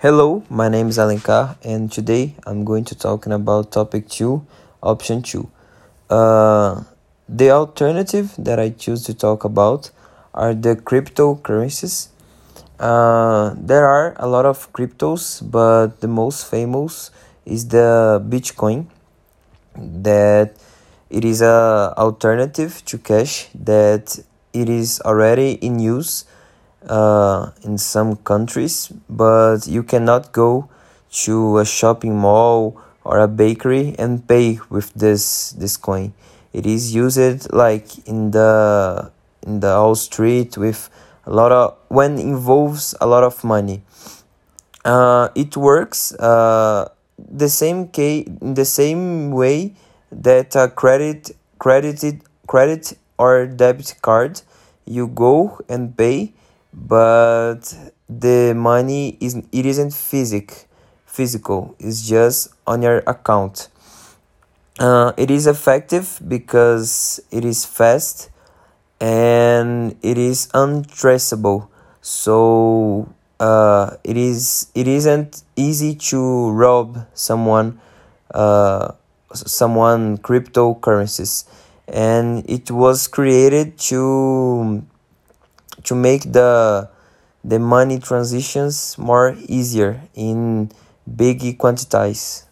Hello, my name is Alencar, and today I'm going to talking about topic two, option two. Uh, the alternative that I choose to talk about are the cryptocurrencies. Uh, there are a lot of cryptos, but the most famous is the Bitcoin. That it is a alternative to cash that it is already in use uh, in some countries, but you cannot go to a shopping mall or a bakery and pay with this this coin. It is used like in the in the Wall Street with a lot of when involves a lot of money. Uh, it works uh, the same case the same way that a credit credited credit or debit card you go and pay but the money is it isn't physic physical it's just on your account. Uh, it is effective because it is fast and it is untraceable. So uh, it is it isn't easy to rob someone uh, someone cryptocurrencies. And it was created to to make the the money transitions more easier in big quantities